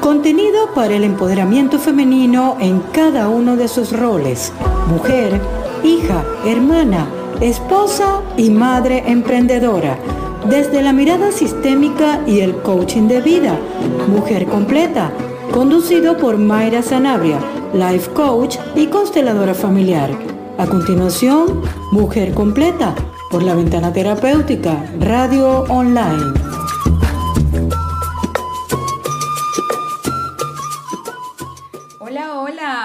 Contenido para el empoderamiento femenino en cada uno de sus roles. Mujer, hija, hermana, esposa y madre emprendedora. Desde la mirada sistémica y el coaching de vida. Mujer completa. Conducido por Mayra Sanabria, life coach y consteladora familiar. A continuación, Mujer completa por la ventana terapéutica, radio online.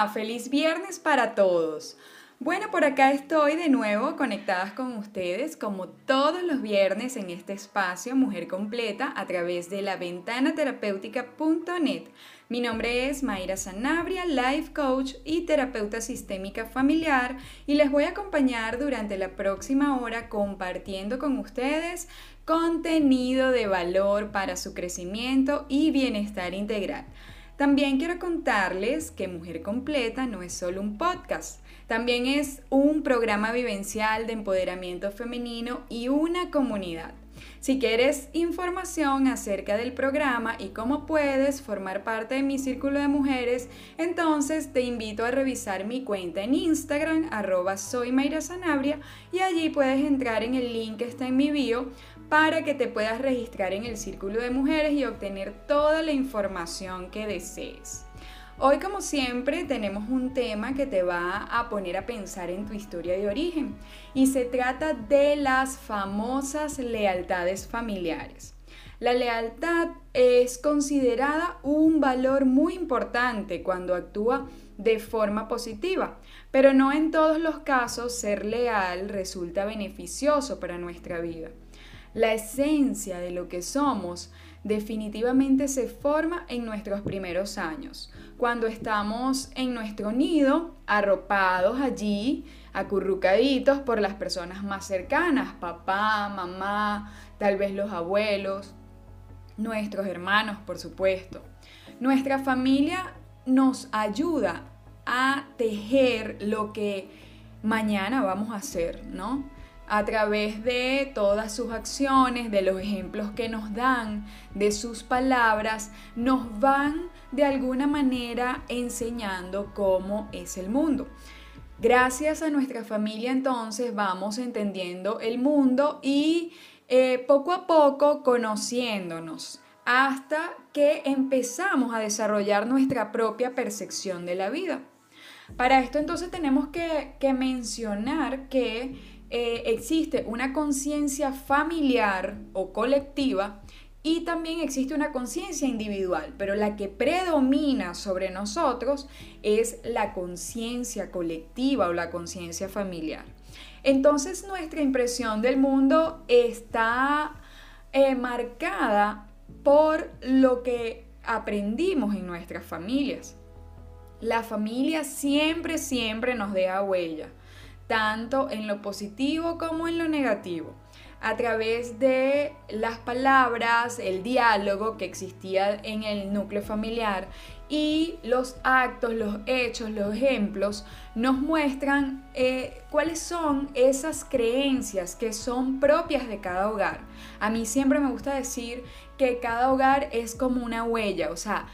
Feliz viernes para todos. Bueno, por acá estoy de nuevo conectadas con ustedes como todos los viernes en este espacio Mujer Completa a través de la ventana terapéutica.net. Mi nombre es Mayra Sanabria, life coach y terapeuta sistémica familiar y les voy a acompañar durante la próxima hora compartiendo con ustedes contenido de valor para su crecimiento y bienestar integral. También quiero contarles que Mujer Completa no es solo un podcast, también es un programa vivencial de empoderamiento femenino y una comunidad. Si quieres información acerca del programa y cómo puedes formar parte de mi círculo de mujeres, entonces te invito a revisar mi cuenta en Instagram, arroba soy y allí puedes entrar en el link que está en mi bio para que te puedas registrar en el círculo de mujeres y obtener toda la información que desees. Hoy como siempre tenemos un tema que te va a poner a pensar en tu historia de origen y se trata de las famosas lealtades familiares. La lealtad es considerada un valor muy importante cuando actúa de forma positiva, pero no en todos los casos ser leal resulta beneficioso para nuestra vida. La esencia de lo que somos definitivamente se forma en nuestros primeros años, cuando estamos en nuestro nido, arropados allí, acurrucaditos por las personas más cercanas, papá, mamá, tal vez los abuelos, nuestros hermanos, por supuesto. Nuestra familia nos ayuda a tejer lo que mañana vamos a hacer, ¿no? A través de todas sus acciones, de los ejemplos que nos dan, de sus palabras, nos van de alguna manera enseñando cómo es el mundo. Gracias a nuestra familia entonces vamos entendiendo el mundo y eh, poco a poco conociéndonos hasta que empezamos a desarrollar nuestra propia percepción de la vida. Para esto entonces tenemos que, que mencionar que eh, existe una conciencia familiar o colectiva y también existe una conciencia individual, pero la que predomina sobre nosotros es la conciencia colectiva o la conciencia familiar. Entonces nuestra impresión del mundo está eh, marcada por lo que aprendimos en nuestras familias. La familia siempre, siempre nos deja huella tanto en lo positivo como en lo negativo, a través de las palabras, el diálogo que existía en el núcleo familiar y los actos, los hechos, los ejemplos nos muestran eh, cuáles son esas creencias que son propias de cada hogar. A mí siempre me gusta decir que cada hogar es como una huella, o sea,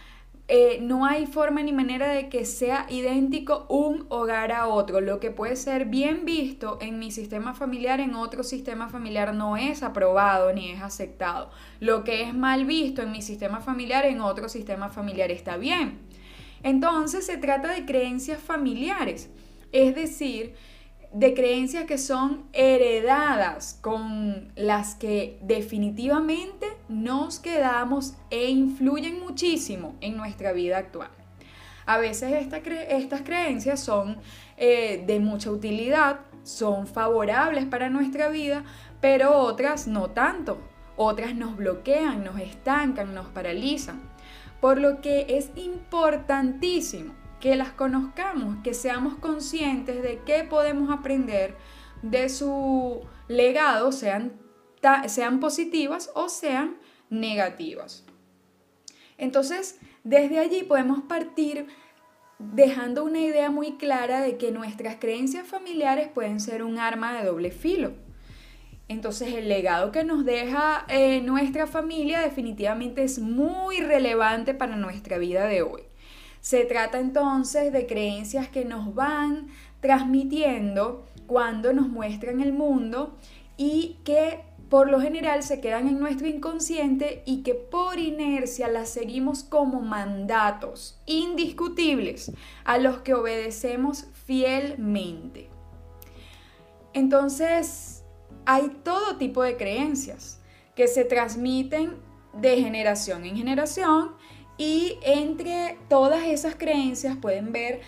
eh, no hay forma ni manera de que sea idéntico un hogar a otro. Lo que puede ser bien visto en mi sistema familiar, en otro sistema familiar no es aprobado ni es aceptado. Lo que es mal visto en mi sistema familiar, en otro sistema familiar está bien. Entonces se trata de creencias familiares. Es decir, de creencias que son heredadas, con las que definitivamente nos quedamos e influyen muchísimo en nuestra vida actual. A veces estas creencias son eh, de mucha utilidad, son favorables para nuestra vida, pero otras no tanto. Otras nos bloquean, nos estancan, nos paralizan. Por lo que es importantísimo que las conozcamos, que seamos conscientes de qué podemos aprender de su legado, sean, sean positivas o sean negativas. Entonces, desde allí podemos partir dejando una idea muy clara de que nuestras creencias familiares pueden ser un arma de doble filo. Entonces el legado que nos deja eh, nuestra familia definitivamente es muy relevante para nuestra vida de hoy. Se trata entonces de creencias que nos van transmitiendo cuando nos muestran el mundo y que por lo general se quedan en nuestro inconsciente y que por inercia las seguimos como mandatos indiscutibles a los que obedecemos fielmente. Entonces, hay todo tipo de creencias que se transmiten de generación en generación y entre todas esas creencias pueden ver,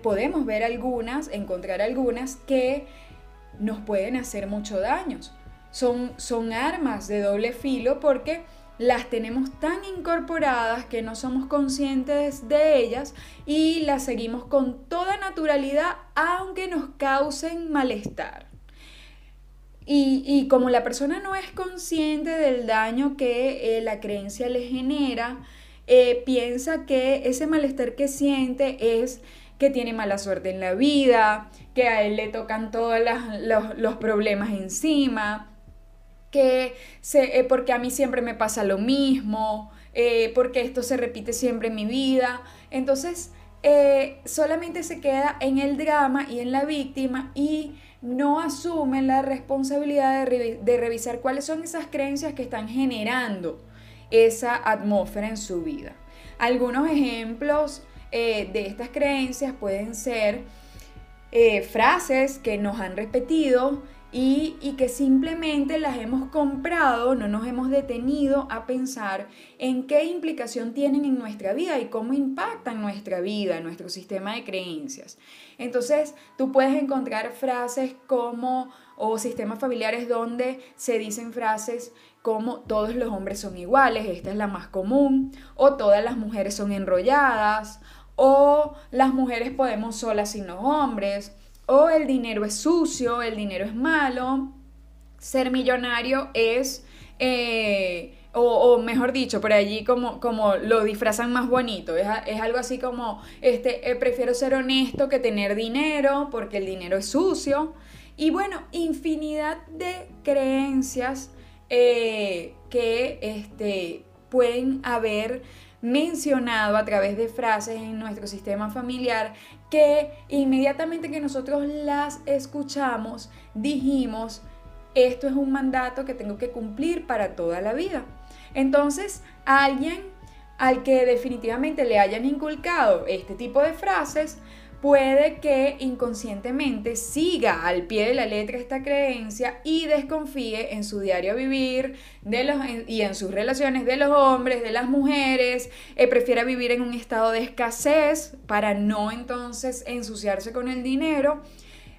podemos ver algunas, encontrar algunas que nos pueden hacer mucho daño son, armas de doble filo porque las tenemos tan incorporadas que no somos conscientes de ellas y las seguimos con toda naturalidad aunque nos causen malestar. Y, como la persona no es consciente del daño que eh, la creencia le genera, eh, piensa que ese malestar que siente es que tiene mala suerte en la vida, que a él le tocan todos los, los problemas encima, que eh, porque a mí siempre me pasa lo mismo, eh, porque esto se repite siempre en mi vida. Entonces, solamente se queda en el drama y en la víctima y no asume la responsabilidad de, revisar cuáles son esas creencias que están generando esa atmósfera en su vida. Algunos ejemplos de estas creencias pueden ser frases que nos han repetido, y, que simplemente las hemos comprado, no nos hemos detenido a pensar en qué implicación tienen en nuestra vida y cómo impactan nuestra vida, nuestro sistema de creencias. Entonces, tú puedes encontrar frases como, o sistemas familiares donde se dicen frases como todos los hombres son iguales, esta es la más común, o todas las mujeres son enrolladas, o las mujeres podemos solas sin los hombres, o el dinero es sucio, el dinero es malo, ser millonario es, eh, o, mejor dicho, por allí como, como lo disfrazan más bonito, es, algo así como, este, eh, prefiero ser honesto que tener dinero porque el dinero es sucio. Y bueno, infinidad de creencias eh, que este, pueden haber mencionado a través de frases en nuestro sistema familiar que inmediatamente que nosotros las escuchamos dijimos, esto es un mandato que tengo que cumplir para toda la vida. Entonces, alguien al que definitivamente le hayan inculcado este tipo de frases, puede que inconscientemente siga al pie de la letra esta creencia y desconfíe en su diario vivir de los, y en sus relaciones de los hombres, de las mujeres, eh, prefiera vivir en un estado de escasez para no entonces ensuciarse con el dinero,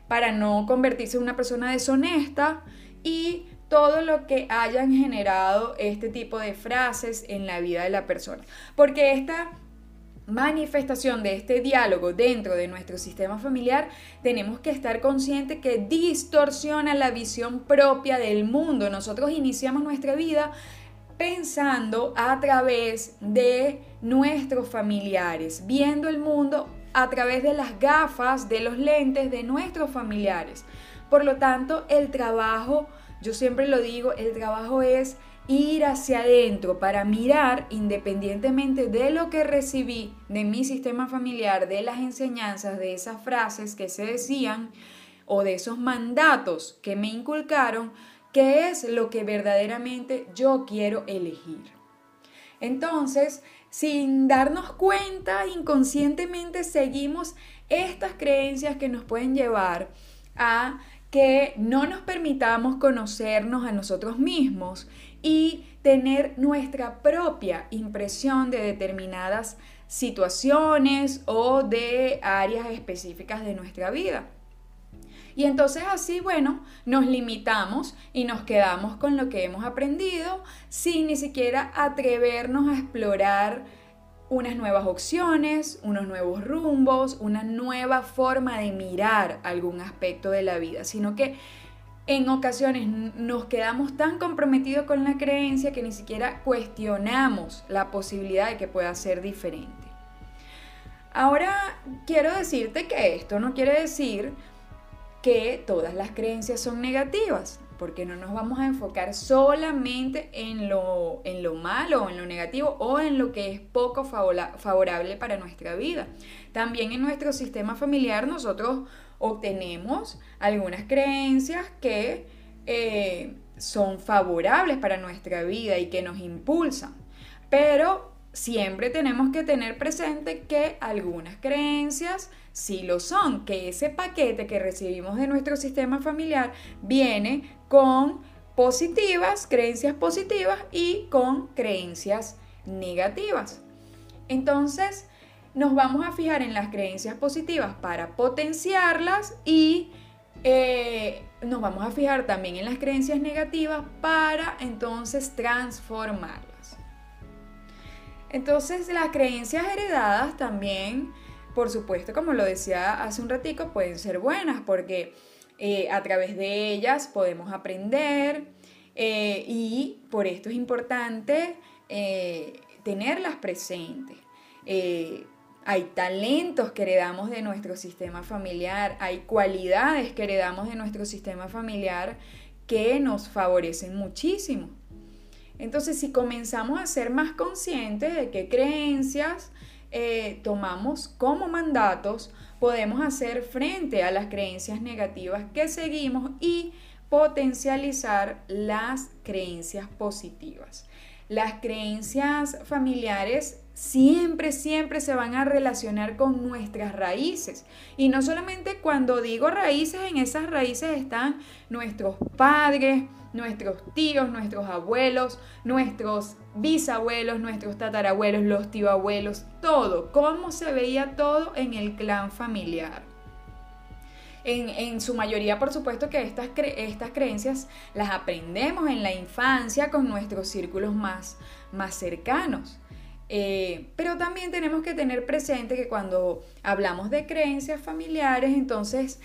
para no convertirse en una persona deshonesta y todo lo que hayan generado este tipo de frases en la vida de la persona. Porque esta manifestación de este diálogo dentro de nuestro sistema familiar, tenemos que estar conscientes que distorsiona la visión propia del mundo. Nosotros iniciamos nuestra vida pensando a través de nuestros familiares, viendo el mundo a través de las gafas, de los lentes de nuestros familiares. Por lo tanto, el trabajo, yo siempre lo digo, el trabajo es ir hacia adentro para mirar independientemente de lo que recibí de mi sistema familiar, de las enseñanzas, de esas frases que se decían o de esos mandatos que me inculcaron, qué es lo que verdaderamente yo quiero elegir. Entonces, sin darnos cuenta, inconscientemente seguimos estas creencias que nos pueden llevar a que no nos permitamos conocernos a nosotros mismos y tener nuestra propia impresión de determinadas situaciones o de áreas específicas de nuestra vida. Y entonces así, bueno, nos limitamos y nos quedamos con lo que hemos aprendido sin ni siquiera atrevernos a explorar unas nuevas opciones, unos nuevos rumbos, una nueva forma de mirar algún aspecto de la vida, sino que en ocasiones nos quedamos tan comprometidos con la creencia que ni siquiera cuestionamos la posibilidad de que pueda ser diferente. Ahora quiero decirte que esto no quiere decir que todas las creencias son negativas. Porque no nos vamos a enfocar solamente en lo, en lo malo en lo negativo o en lo que es poco favorable para nuestra vida. También en nuestro sistema familiar nosotros obtenemos algunas creencias que eh, son favorables para nuestra vida y que nos impulsan. Pero siempre tenemos que tener presente que algunas creencias sí lo son, que ese paquete que recibimos de nuestro sistema familiar viene con positivas, creencias positivas y con creencias negativas. Entonces, nos vamos a fijar en las creencias positivas para potenciarlas y eh, nos vamos a fijar también en las creencias negativas para entonces transformarlas. Entonces las creencias heredadas también, por supuesto, como lo decía hace un ratico, pueden ser buenas porque eh, a través de ellas podemos aprender eh, y por esto es importante eh, tenerlas presentes. hay talentos que heredamos de nuestro sistema familiar, hay cualidades que heredamos de nuestro sistema familiar que nos favorecen muchísimo. Entonces, si comenzamos a ser más conscientes de qué creencias eh, tomamos como mandatos, podemos hacer frente a las creencias negativas que seguimos y potencializar las creencias positivas. Las creencias familiares siempre, siempre se van a relacionar con nuestras raíces. Y no solamente cuando digo raíces, en esas raíces están nuestros padres, nuestros tíos, nuestros abuelos, nuestros bisabuelos, nuestros tatarabuelos, los tío-abuelos, todo, cómo se veía todo en el clan familiar. En, su mayoría, por supuesto, que estas, estas creencias las aprendemos en la infancia con nuestros círculos más, más cercanos. Eh, pero también tenemos que tener presente que cuando hablamos de creencias familiares, entonces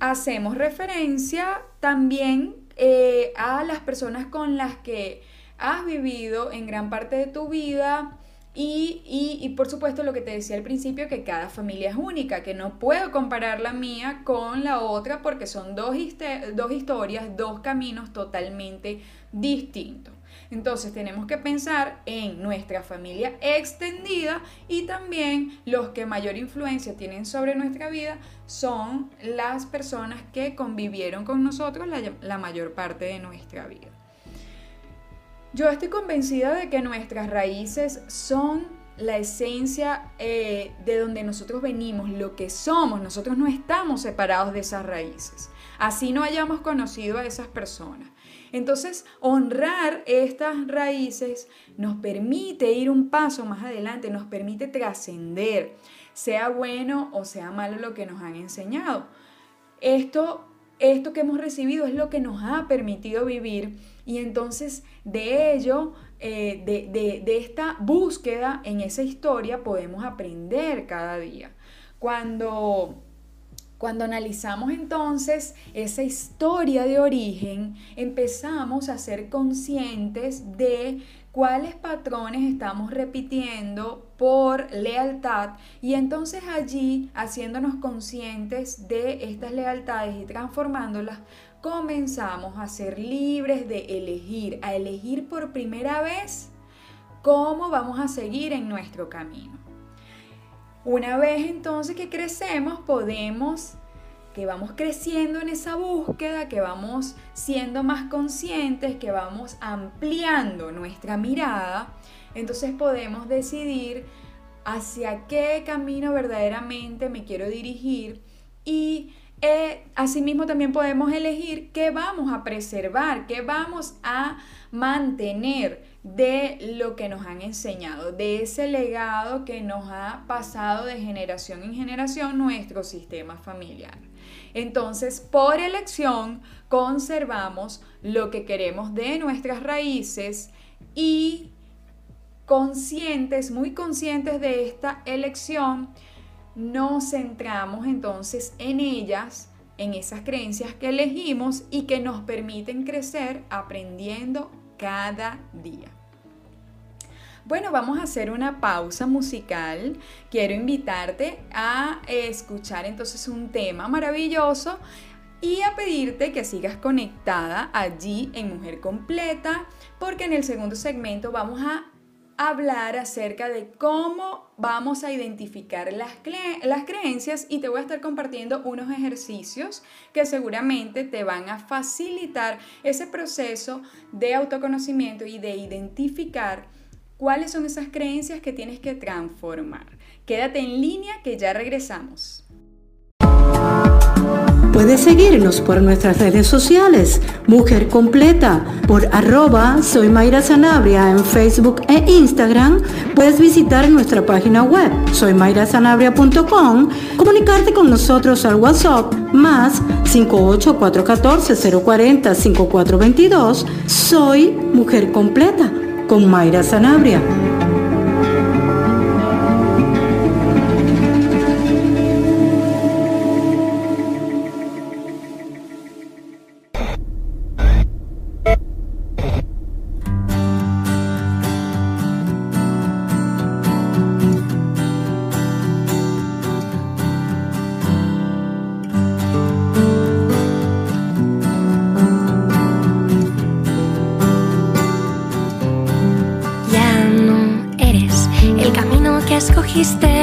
hacemos referencia también eh, a las personas con las que has vivido en gran parte de tu vida. Y, y, por supuesto lo que te decía al principio, que cada familia es única, que no puedo comparar la mía con la otra porque son dos, dos historias, dos caminos totalmente distintos. Entonces tenemos que pensar en nuestra familia extendida y también los que mayor influencia tienen sobre nuestra vida son las personas que convivieron con nosotros la, mayor parte de nuestra vida. Yo estoy convencida de que nuestras raíces son la esencia eh, de donde nosotros venimos, lo que somos. Nosotros no estamos separados de esas raíces. Así no hayamos conocido a esas personas. Entonces, honrar estas raíces nos permite ir un paso más adelante, nos permite trascender, sea bueno o sea malo lo que nos han enseñado. Esto, esto que hemos recibido es lo que nos ha permitido vivir y entonces de ello, eh, de, de esta búsqueda en esa historia podemos aprender cada día. Cuando cuando analizamos entonces esa historia de origen, empezamos a ser conscientes de cuáles patrones estamos repitiendo por lealtad y entonces allí, haciéndonos conscientes de estas lealtades y transformándolas, comenzamos a ser libres de elegir, a elegir por primera vez cómo vamos a seguir en nuestro camino. Una vez entonces que crecemos, podemos, que vamos creciendo en esa búsqueda, que vamos siendo más conscientes, que vamos ampliando nuestra mirada, entonces podemos decidir hacia qué camino verdaderamente me quiero dirigir y eh, asimismo también podemos elegir qué vamos a preservar, qué vamos a mantener de lo que nos han enseñado, de ese legado que nos ha pasado de generación en generación nuestro sistema familiar. Entonces, por elección, conservamos lo que queremos de nuestras raíces y conscientes, muy conscientes de esta elección, nos centramos entonces en ellas, en esas creencias que elegimos y que nos permiten crecer aprendiendo cada día. Bueno, vamos a hacer una pausa musical. Quiero invitarte a escuchar entonces un tema maravilloso y a pedirte que sigas conectada allí en Mujer Completa, porque en el segundo segmento vamos a hablar acerca de cómo vamos a identificar las, las, creencias y te voy a estar compartiendo unos ejercicios que seguramente te van a facilitar ese proceso de autoconocimiento y de identificar cuáles son esas creencias que tienes que transformar. Quédate en línea que ya regresamos. Puedes seguirnos por nuestras redes sociales, Mujer Completa, por arroba Soy Mayra en Facebook e Instagram. Puedes visitar nuestra página web, soymayrasanabria.com, comunicarte con nosotros al WhatsApp más 58414-040-5422. Soy Mujer Completa con Mayra Sanabria. dijiste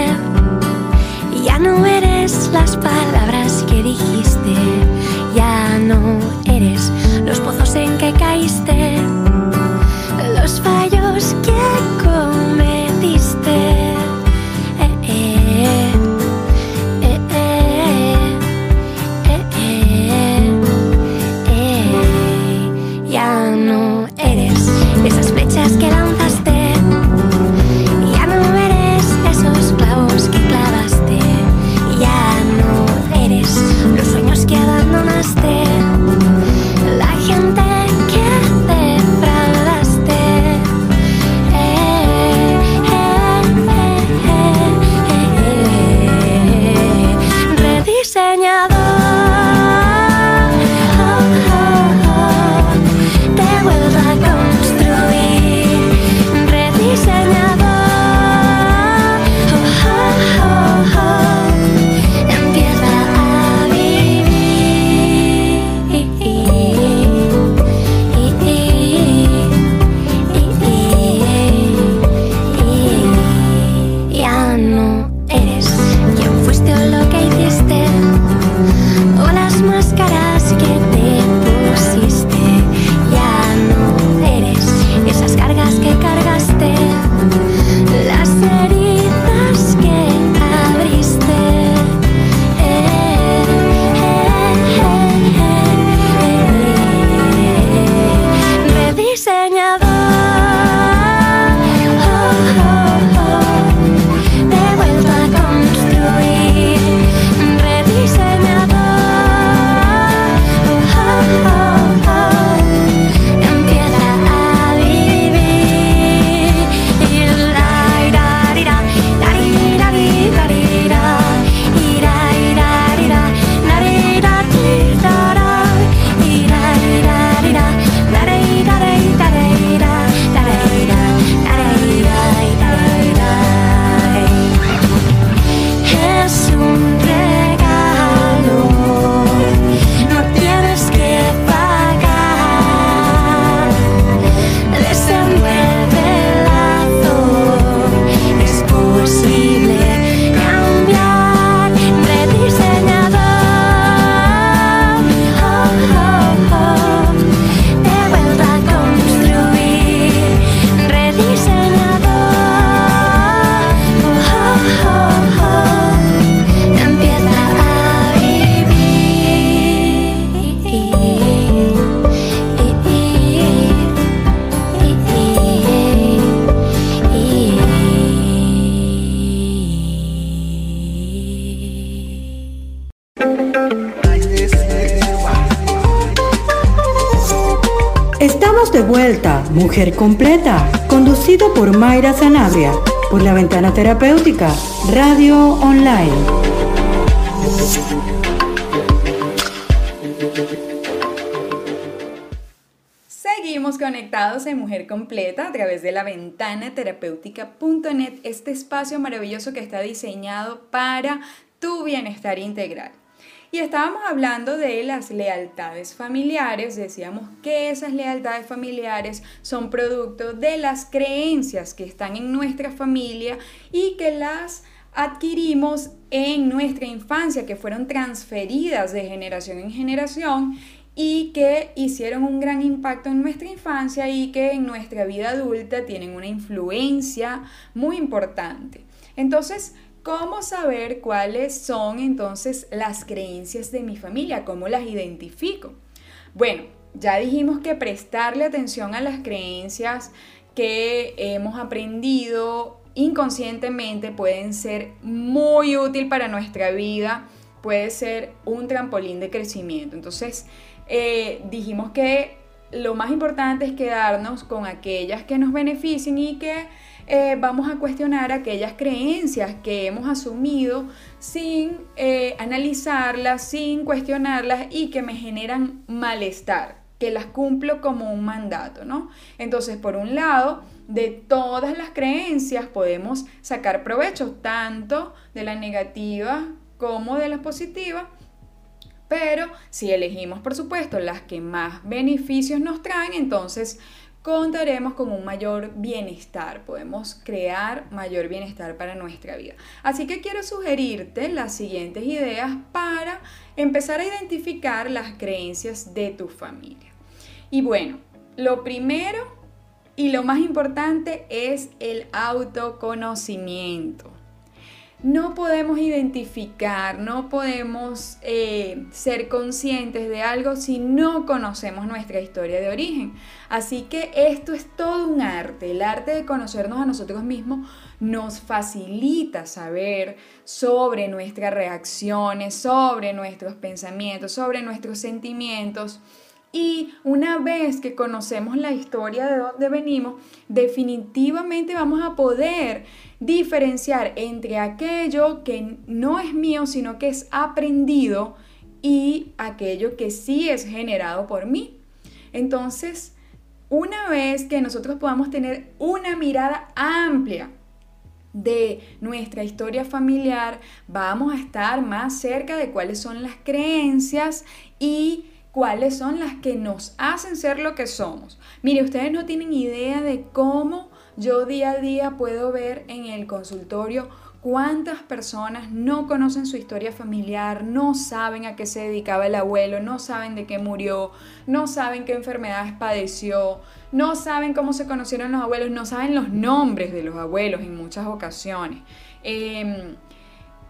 Mujer Completa, conducido por Mayra Sanabria, por la Ventana Terapéutica, Radio Online. Seguimos conectados en Mujer Completa a través de la ventana terapéutica.net, este espacio maravilloso que está diseñado para tu bienestar integral. Y estábamos hablando de las lealtades familiares, decíamos que esas lealtades familiares son producto de las creencias que están en nuestra familia y que las adquirimos en nuestra infancia, que fueron transferidas de generación en generación y que hicieron un gran impacto en nuestra infancia y que en nuestra vida adulta tienen una influencia muy importante. Entonces, ¿cómo saber cuáles son entonces las creencias de mi familia? ¿Cómo las identifico? Bueno, ya dijimos que prestarle atención a las creencias que hemos aprendido inconscientemente pueden ser muy útil para nuestra vida, puede ser un trampolín de crecimiento. Entonces, eh, dijimos que lo más importante es quedarnos con aquellas que nos beneficien y que eh, vamos a cuestionar aquellas creencias que hemos asumido sin eh, analizarlas, sin cuestionarlas y que me generan malestar, que las cumplo como un mandato, ¿no? Entonces, por un lado, de todas las creencias podemos sacar provecho, tanto de la negativa como de la positiva pero si elegimos, por supuesto, las que más beneficios nos traen, entonces contaremos con un mayor bienestar, podemos crear mayor bienestar para nuestra vida. Así que quiero sugerirte las siguientes ideas para empezar a identificar las creencias de tu familia. Y bueno, lo primero y lo más importante es el autoconocimiento no podemos identificar, no podemos eh, ser conscientes de algo si no conocemos nuestra historia de origen. Así que esto es todo un arte. El arte de conocernos a nosotros mismos nos facilita saber sobre nuestras reacciones, sobre nuestros pensamientos, sobre nuestros sentimientos. Y una vez que conocemos la historia de dónde venimos, definitivamente vamos a poder diferenciar entre aquello que no es mío, sino que es aprendido y aquello que sí es generado por mí. Entonces, una vez que nosotros podamos tener una mirada amplia de nuestra historia familiar, vamos a estar más cerca de cuáles son las creencias y cuáles son las que nos hacen ser lo que somos. Mire, ustedes no tienen idea de cómo yo día a día puedo ver en el consultorio cuántas personas no conocen su historia familiar, no saben a qué se dedicaba el abuelo, no saben de qué murió, no saben qué enfermedades padeció, no saben cómo se conocieron los abuelos, no saben los nombres de los abuelos en muchas ocasiones. Em,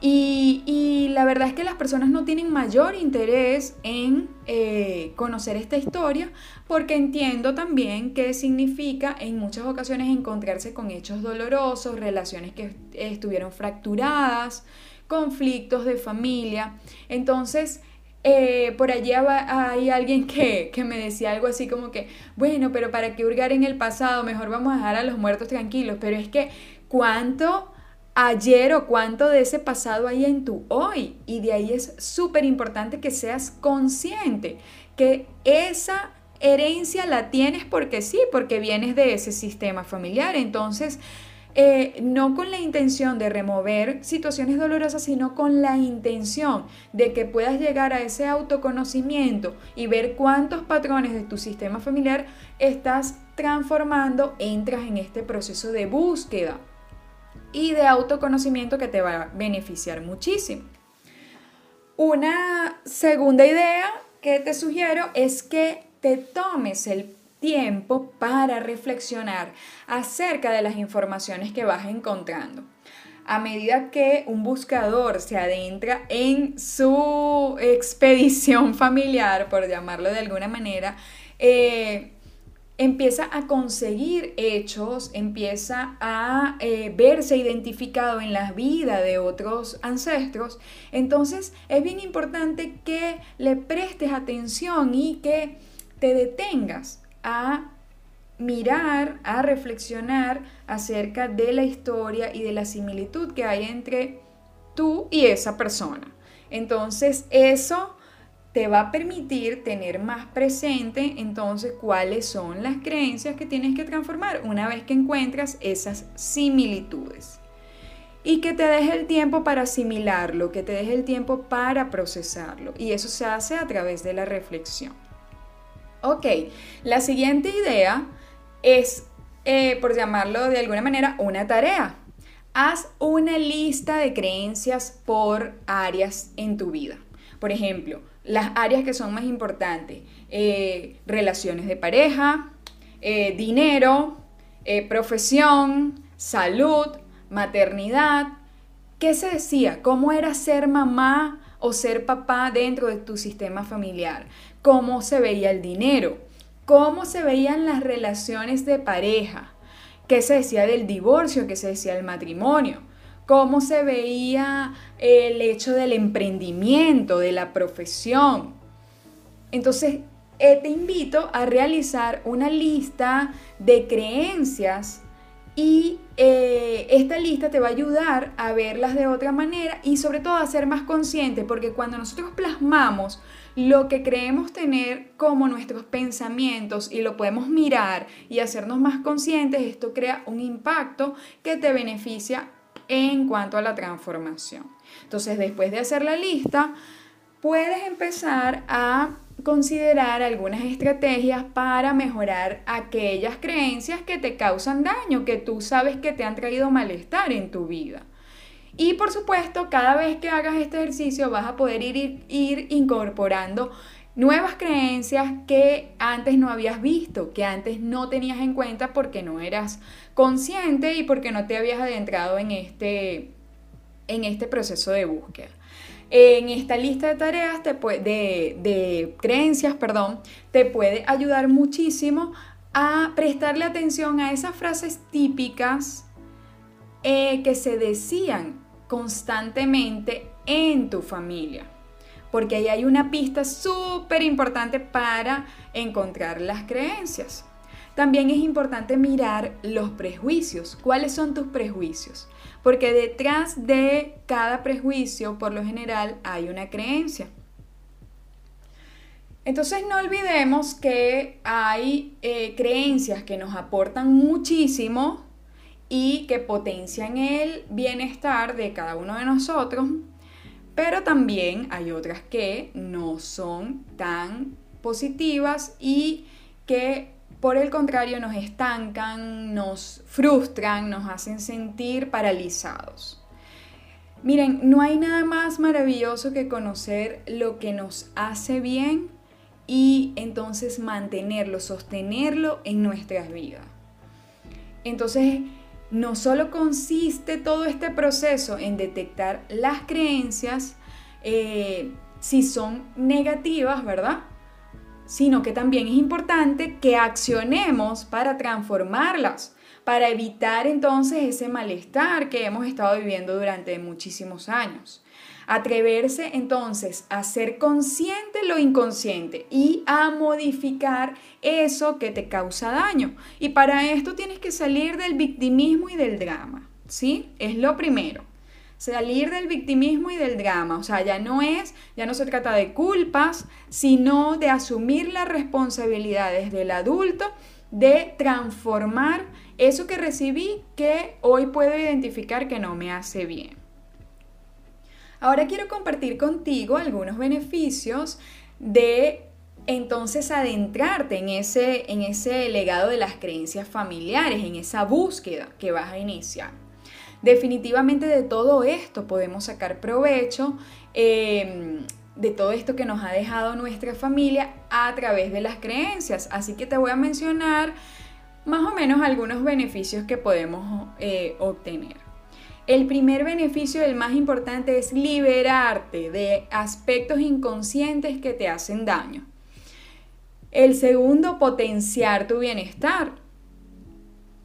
y, la verdad es que las personas no tienen mayor interés en eh, conocer esta historia porque entiendo también que significa en muchas ocasiones encontrarse con hechos dolorosos, relaciones que estuvieron fracturadas, conflictos de familia. Entonces, eh, por allí hay alguien que, que, me decía algo así como que, bueno, pero ¿para qué hurgar en el pasado? Mejor vamos a dejar a los muertos tranquilos. Pero es que, ¿cuánto ayer o cuánto de ese pasado hay en tu hoy. Y de ahí es súper importante que seas consciente que esa herencia la tienes porque sí, porque vienes de ese sistema familiar. Entonces, eh, no con la intención de remover situaciones dolorosas, sino con la intención de que puedas llegar a ese autoconocimiento y ver cuántos patrones de tu sistema familiar estás transformando, entras en este proceso de búsqueda y de autoconocimiento que te va a beneficiar muchísimo. Una segunda idea que te sugiero es que te tomes el tiempo para reflexionar acerca de las informaciones que vas encontrando. A medida que un buscador se adentra en su expedición familiar, por llamarlo de alguna manera, eh, empieza a conseguir hechos, empieza a eh, verse identificado en la vida de otros ancestros, entonces es bien importante que le prestes atención y que te detengas a mirar, a reflexionar acerca de la historia y de la similitud que hay entre tú y esa persona. Entonces eso te va a permitir tener más presente entonces cuáles son las creencias que tienes que transformar una vez que encuentras esas similitudes. y que te deje el tiempo para asimilarlo, que te deje el tiempo para procesarlo. Y eso se hace a través de la reflexión. Ok, la siguiente idea es, eh, por llamarlo de alguna manera, una tarea. Haz una lista de creencias por áreas en tu vida. Por ejemplo, las áreas que son más importantes, eh, relaciones de pareja, eh, dinero, profesión, salud, maternidad. ¿Qué se decía? ¿Cómo era ser mamá o ser papá dentro de tu sistema familiar? ¿Cómo se veía el dinero? ¿Cómo se veían las relaciones de pareja? ¿Qué se decía del divorcio? ¿Qué se decía del matrimonio? ¿Cómo se veía el hecho del emprendimiento, de la profesión? Entonces, eh, te invito a realizar una lista de creencias y eh, esta lista te va a ayudar a verlas de otra manera y sobre todo a ser más consciente, porque cuando nosotros plasmamos lo que creemos tener como nuestros pensamientos y lo podemos mirar y hacernos más conscientes, esto crea un impacto que te beneficia en cuanto a la transformación. Entonces, después de hacer la lista, puedes empezar a considerar algunas estrategias para mejorar aquellas creencias que te causan daño, que tú sabes que te han traído malestar en tu vida. Y por supuesto, cada vez que hagas este ejercicio vas a poder ir, ir incorporando nuevas creencias que antes no habías visto, que antes no tenías en cuenta porque no eras consciente y porque no te habías adentrado en este, en este proceso de búsqueda. En esta lista de tareas, te de, creencias, perdón, te puede ayudar muchísimo a prestarle atención a esas frases típicas eh, que se decían constantemente en tu familia. Porque ahí hay una pista súper importante para encontrar las creencias. También es importante mirar los prejuicios. ¿Cuáles son tus prejuicios? porque detrás de cada prejuicio, por lo general, hay una creencia. Entonces no olvidemos que hay eh, creencias que nos aportan muchísimo y que potencian el bienestar de cada uno de nosotros, pero también hay otras que no son tan positivas y que por el contrario, nos estancan, nos frustran, nos hacen sentir paralizados. Miren, no hay nada más maravilloso que conocer lo que nos hace bien y entonces mantenerlo, sostenerlo en nuestras vidas. Entonces, no solo consiste todo este proceso en detectar las creencias, eh, si son negativas, ¿verdad? sino que también es importante que accionemos para transformarlas, para evitar entonces ese malestar que hemos estado viviendo durante muchísimos años. Atreverse entonces a ser consciente lo inconsciente y a modificar eso que te causa daño. Y para esto tienes que salir del victimismo y del drama, ¿sí? Es lo primero salir del victimismo y del drama. O sea, ya no es, ya no se trata de culpas, sino de asumir las responsabilidades del adulto, de transformar eso que recibí que hoy puedo identificar que no me hace bien. Ahora quiero compartir contigo algunos beneficios de entonces adentrarte en ese, en ese legado de las creencias familiares, en esa búsqueda que vas a iniciar. Definitivamente de todo esto podemos sacar provecho. Em, de todo esto que nos ha dejado nuestra familia a través de las creencias. Así que te voy a mencionar más o menos algunos beneficios que podemos eh, obtener. El primer beneficio, el más importante, es liberarte de aspectos inconscientes que te hacen daño. El segundo, potenciar tu bienestar,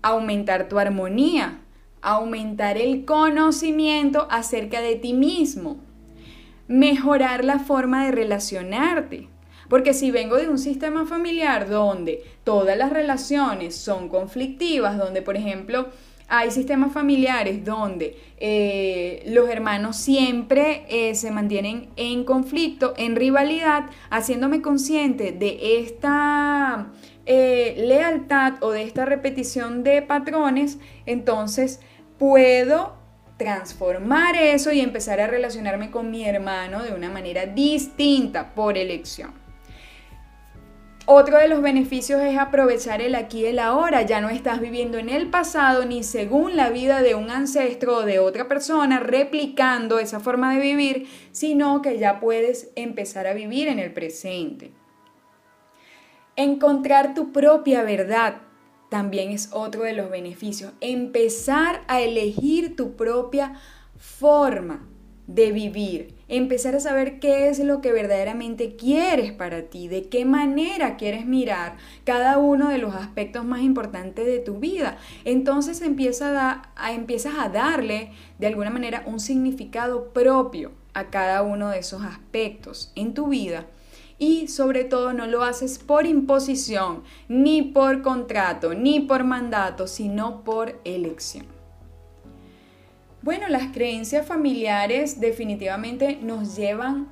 aumentar tu armonía, aumentar el conocimiento acerca de ti mismo, mejorar la forma de relacionarte. Porque si vengo de un sistema familiar donde todas las relaciones son conflictivas, donde por ejemplo hay sistemas familiares donde eh, los hermanos siempre eh, se mantienen en conflicto, en rivalidad, haciéndome consciente de esta eh, lealtad o de esta repetición de patrones, entonces puedo transformar eso y empezar a relacionarme con mi hermano de una manera distinta por elección. Otro de los beneficios es aprovechar el aquí y el ahora. Ya no estás viviendo en el pasado ni según la vida de un ancestro o de otra persona replicando esa forma de vivir, sino que ya puedes empezar a vivir en el presente. Encontrar tu propia verdad también es otro de los beneficios. Empezar a elegir tu propia forma de vivir, empezar a saber qué es lo que verdaderamente quieres para ti, de qué manera quieres mirar cada uno de los aspectos más importantes de tu vida. Entonces empiezas a darle de alguna manera un significado propio a cada uno de esos aspectos en tu vida y sobre todo no lo haces por imposición, ni por contrato, ni por mandato, sino por elección. Bueno, las creencias familiares definitivamente nos llevan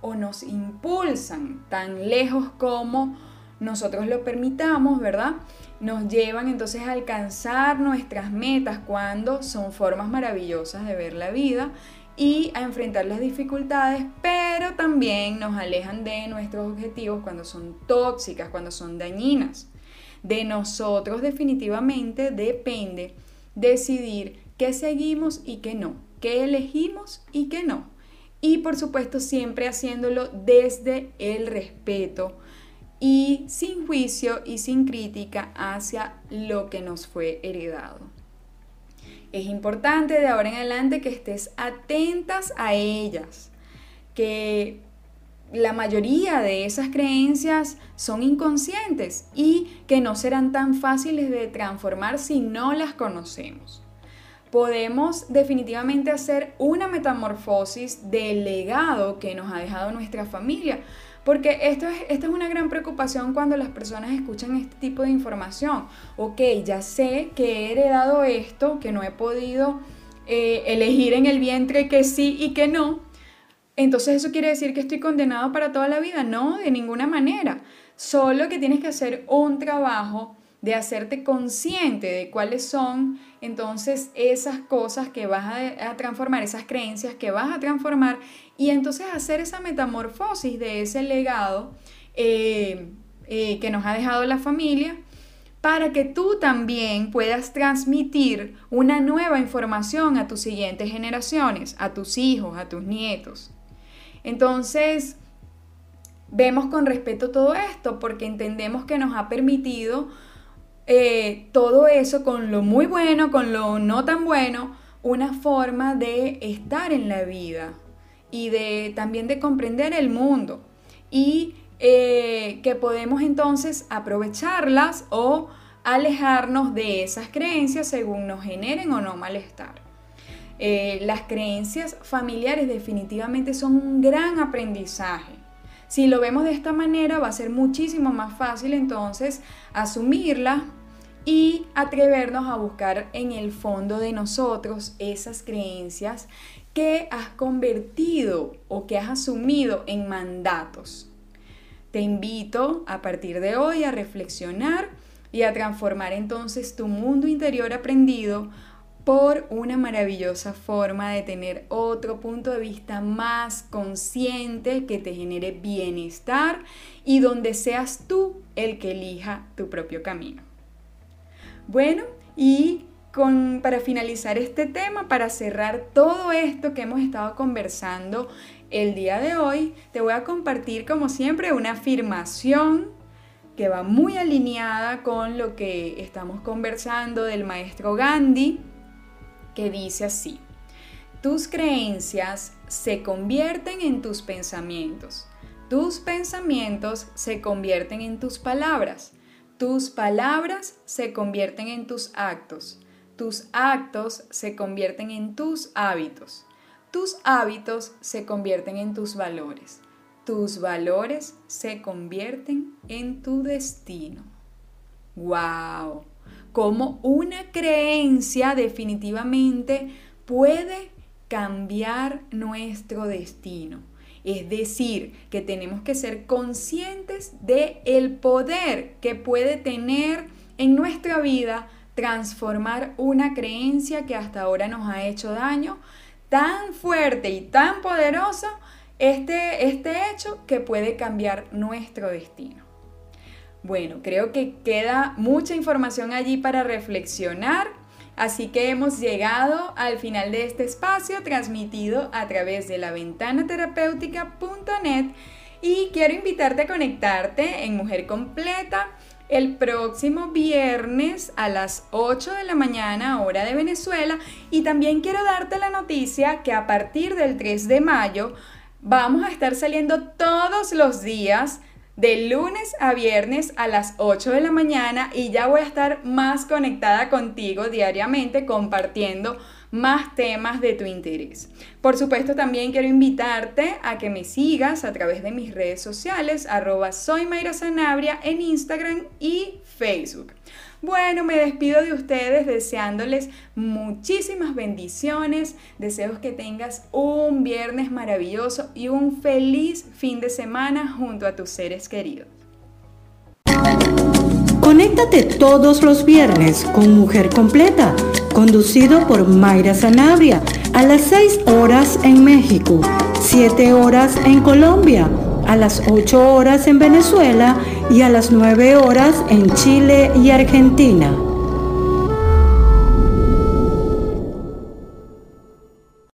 o nos impulsan tan lejos como nosotros lo permitamos, ¿verdad? Nos llevan entonces a alcanzar nuestras metas cuando son formas maravillosas de ver la vida y a enfrentar las dificultades, pero también nos alejan de nuestros objetivos cuando son tóxicas, cuando son dañinas. De nosotros definitivamente depende decidir qué seguimos y qué no, qué elegimos y qué no. Y por supuesto siempre haciéndolo desde el respeto y sin juicio y sin crítica hacia lo que nos fue heredado. Es importante de ahora en adelante que estés atentas a ellas, que la mayoría de esas creencias son inconscientes y que no serán tan fáciles de transformar si no las conocemos podemos definitivamente hacer una metamorfosis del legado que nos ha dejado nuestra familia. Porque esto es, esta es una gran preocupación cuando las personas escuchan este tipo de información. Ok, ya sé que he heredado esto, que no he podido eh, elegir en el vientre que sí y que no. Entonces eso quiere decir que estoy condenado para toda la vida. No, de ninguna manera. Solo que tienes que hacer un trabajo de hacerte consciente de cuáles son entonces esas cosas que vas a, transformar, esas creencias que vas a transformar y entonces hacer esa metamorfosis de ese legado eh, eh, que nos ha dejado la familia para que tú también puedas transmitir una nueva información a tus siguientes generaciones, a tus hijos, a tus nietos. Entonces, vemos con respeto todo esto porque entendemos que nos ha permitido eh, todo eso con lo muy bueno, con lo no tan bueno, una forma de estar en la vida y de también de comprender el mundo y eh, que podemos entonces aprovecharlas o alejarnos de esas creencias según nos generen o no malestar. Eh, las creencias familiares definitivamente son un gran aprendizaje. Si lo vemos de esta manera va a ser muchísimo más fácil entonces asumirlas y atrevernos a buscar en el fondo de nosotros esas creencias que has convertido o que has asumido en mandatos. Te invito a partir de hoy a reflexionar y a transformar entonces tu mundo interior aprendido por una maravillosa forma de tener otro punto de vista más consciente que te genere bienestar y donde seas tú el que elija tu propio camino. Bueno, y para finalizar este tema, para cerrar todo esto que hemos estado conversando el día de hoy, te voy a compartir como siempre una afirmación que va muy alineada con lo que estamos conversando del maestro Gandhi, que dice así, tus creencias se convierten en tus pensamientos, tus pensamientos se convierten en tus palabras tus palabras se convierten en tus actos. Tus actos se convierten en tus hábitos. Tus hábitos se convierten en tus valores. Tus valores se convierten en tu destino. ¡Wow! Como una creencia definitivamente puede cambiar nuestro destino. Es decir, que tenemos que ser conscientes de el poder que puede tener en nuestra vida transformar una creencia que hasta ahora nos ha hecho daño tan fuerte y tan poderoso este, este hecho que puede cambiar nuestro destino. Bueno, creo que queda mucha información allí para reflexionar, así que hemos llegado al final de este espacio transmitido a través de la ventana terapéutica.net y quiero invitarte a conectarte en Mujer Completa el próximo viernes a las 8 de la mañana, hora de Venezuela. Y también quiero darte la noticia que a partir del 3 de mayo vamos a estar saliendo todos los días de lunes a viernes a las 8 de la mañana y ya voy a estar más conectada contigo diariamente compartiendo más temas de tu interés. Por supuesto, también quiero invitarte a que me sigas a través de mis redes sociales, arroba en Instagram y Facebook. Bueno, me despido de ustedes deseándoles muchísimas bendiciones. Deseos que tengas un viernes maravilloso y un feliz fin de semana junto a tus seres queridos. Conéctate todos los viernes con Mujer Completa, conducido por Mayra Sanabria, a las 6 horas en México, 7 horas en Colombia, a las 8 horas en Venezuela y a las 9 horas en Chile y Argentina.